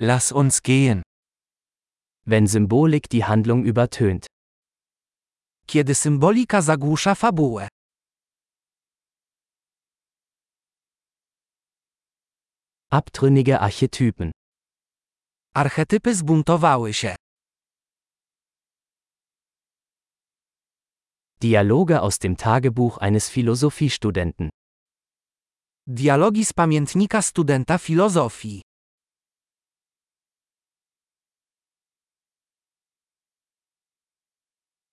Lass uns gehen. Wenn Symbolik die Handlung übertönt. Kiedy symbolika zagłusza fabułę. Abtrünnige Archetypen. Archetypy zbuntowały się. Dialoge aus dem Tagebuch eines Philosophiestudenten. Dialogi z pamiętnika studenta filozofii.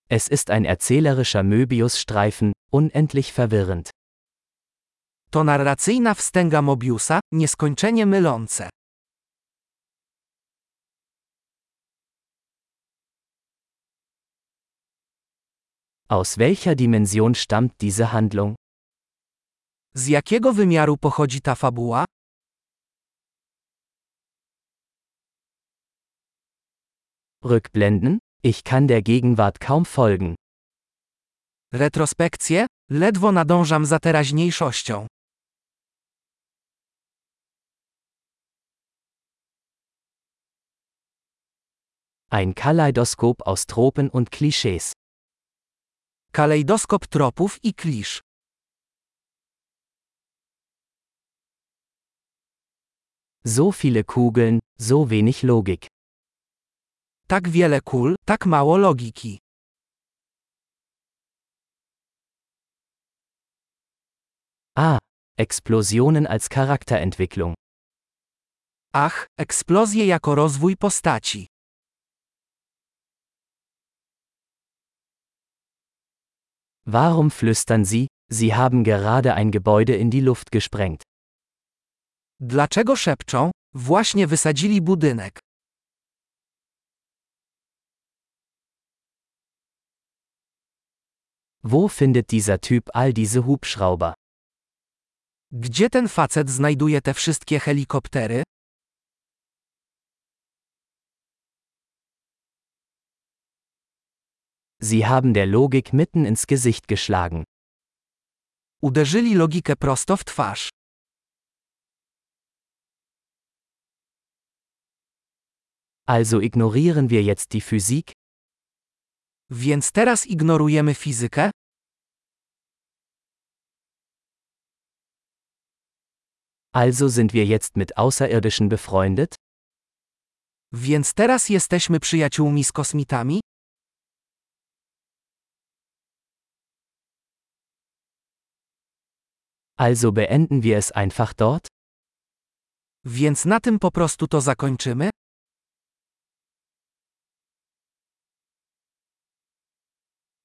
Es ist ein erzählerischer Möbiusstreifen, unendlich verwirrend. To narracyjna wstęga Mobiusa, nieskończenie mylące. Aus welcher Dimension stammt diese Handlung? Z jakiego wymiaru pochodzi ta fabuła? Rückblenden? Ich kann der Gegenwart kaum folgen. Retrospekcje? Ledwo nadążam za teraźniejszością. Ein Kaleidoskop aus Tropen und Klischees. Kalejdoskop tropów i klisz. So viele Kugeln, so wenig Logik. Tak wiele kul, tak mało logiki. Ah, Explosionen als Charakterentwicklung. Ach, eksplozje jako rozwój postaci. Warum flüstern Sie, Sie haben gerade ein Gebäude in die Luft gesprengt? Dlaczego szepczą? Właśnie wysadzili budynek. Wo findet dieser Typ all diese Hubschrauber? Gdzie ten facet znajduje te wszystkie helikoptery? Sie haben der Logik mitten ins Gesicht geschlagen. Uderzyli logikę prosto w twarz. Also ignorieren wir jetzt die Physik? Więc teraz ignorujemy fizykę? Also sind wir jetzt mit Außerirdischen befreundet? Więc teraz jesteśmy przyjaciółmi z kosmitami? Also beenden wir es einfach dort? Więc na tym po prostu to zakończymy?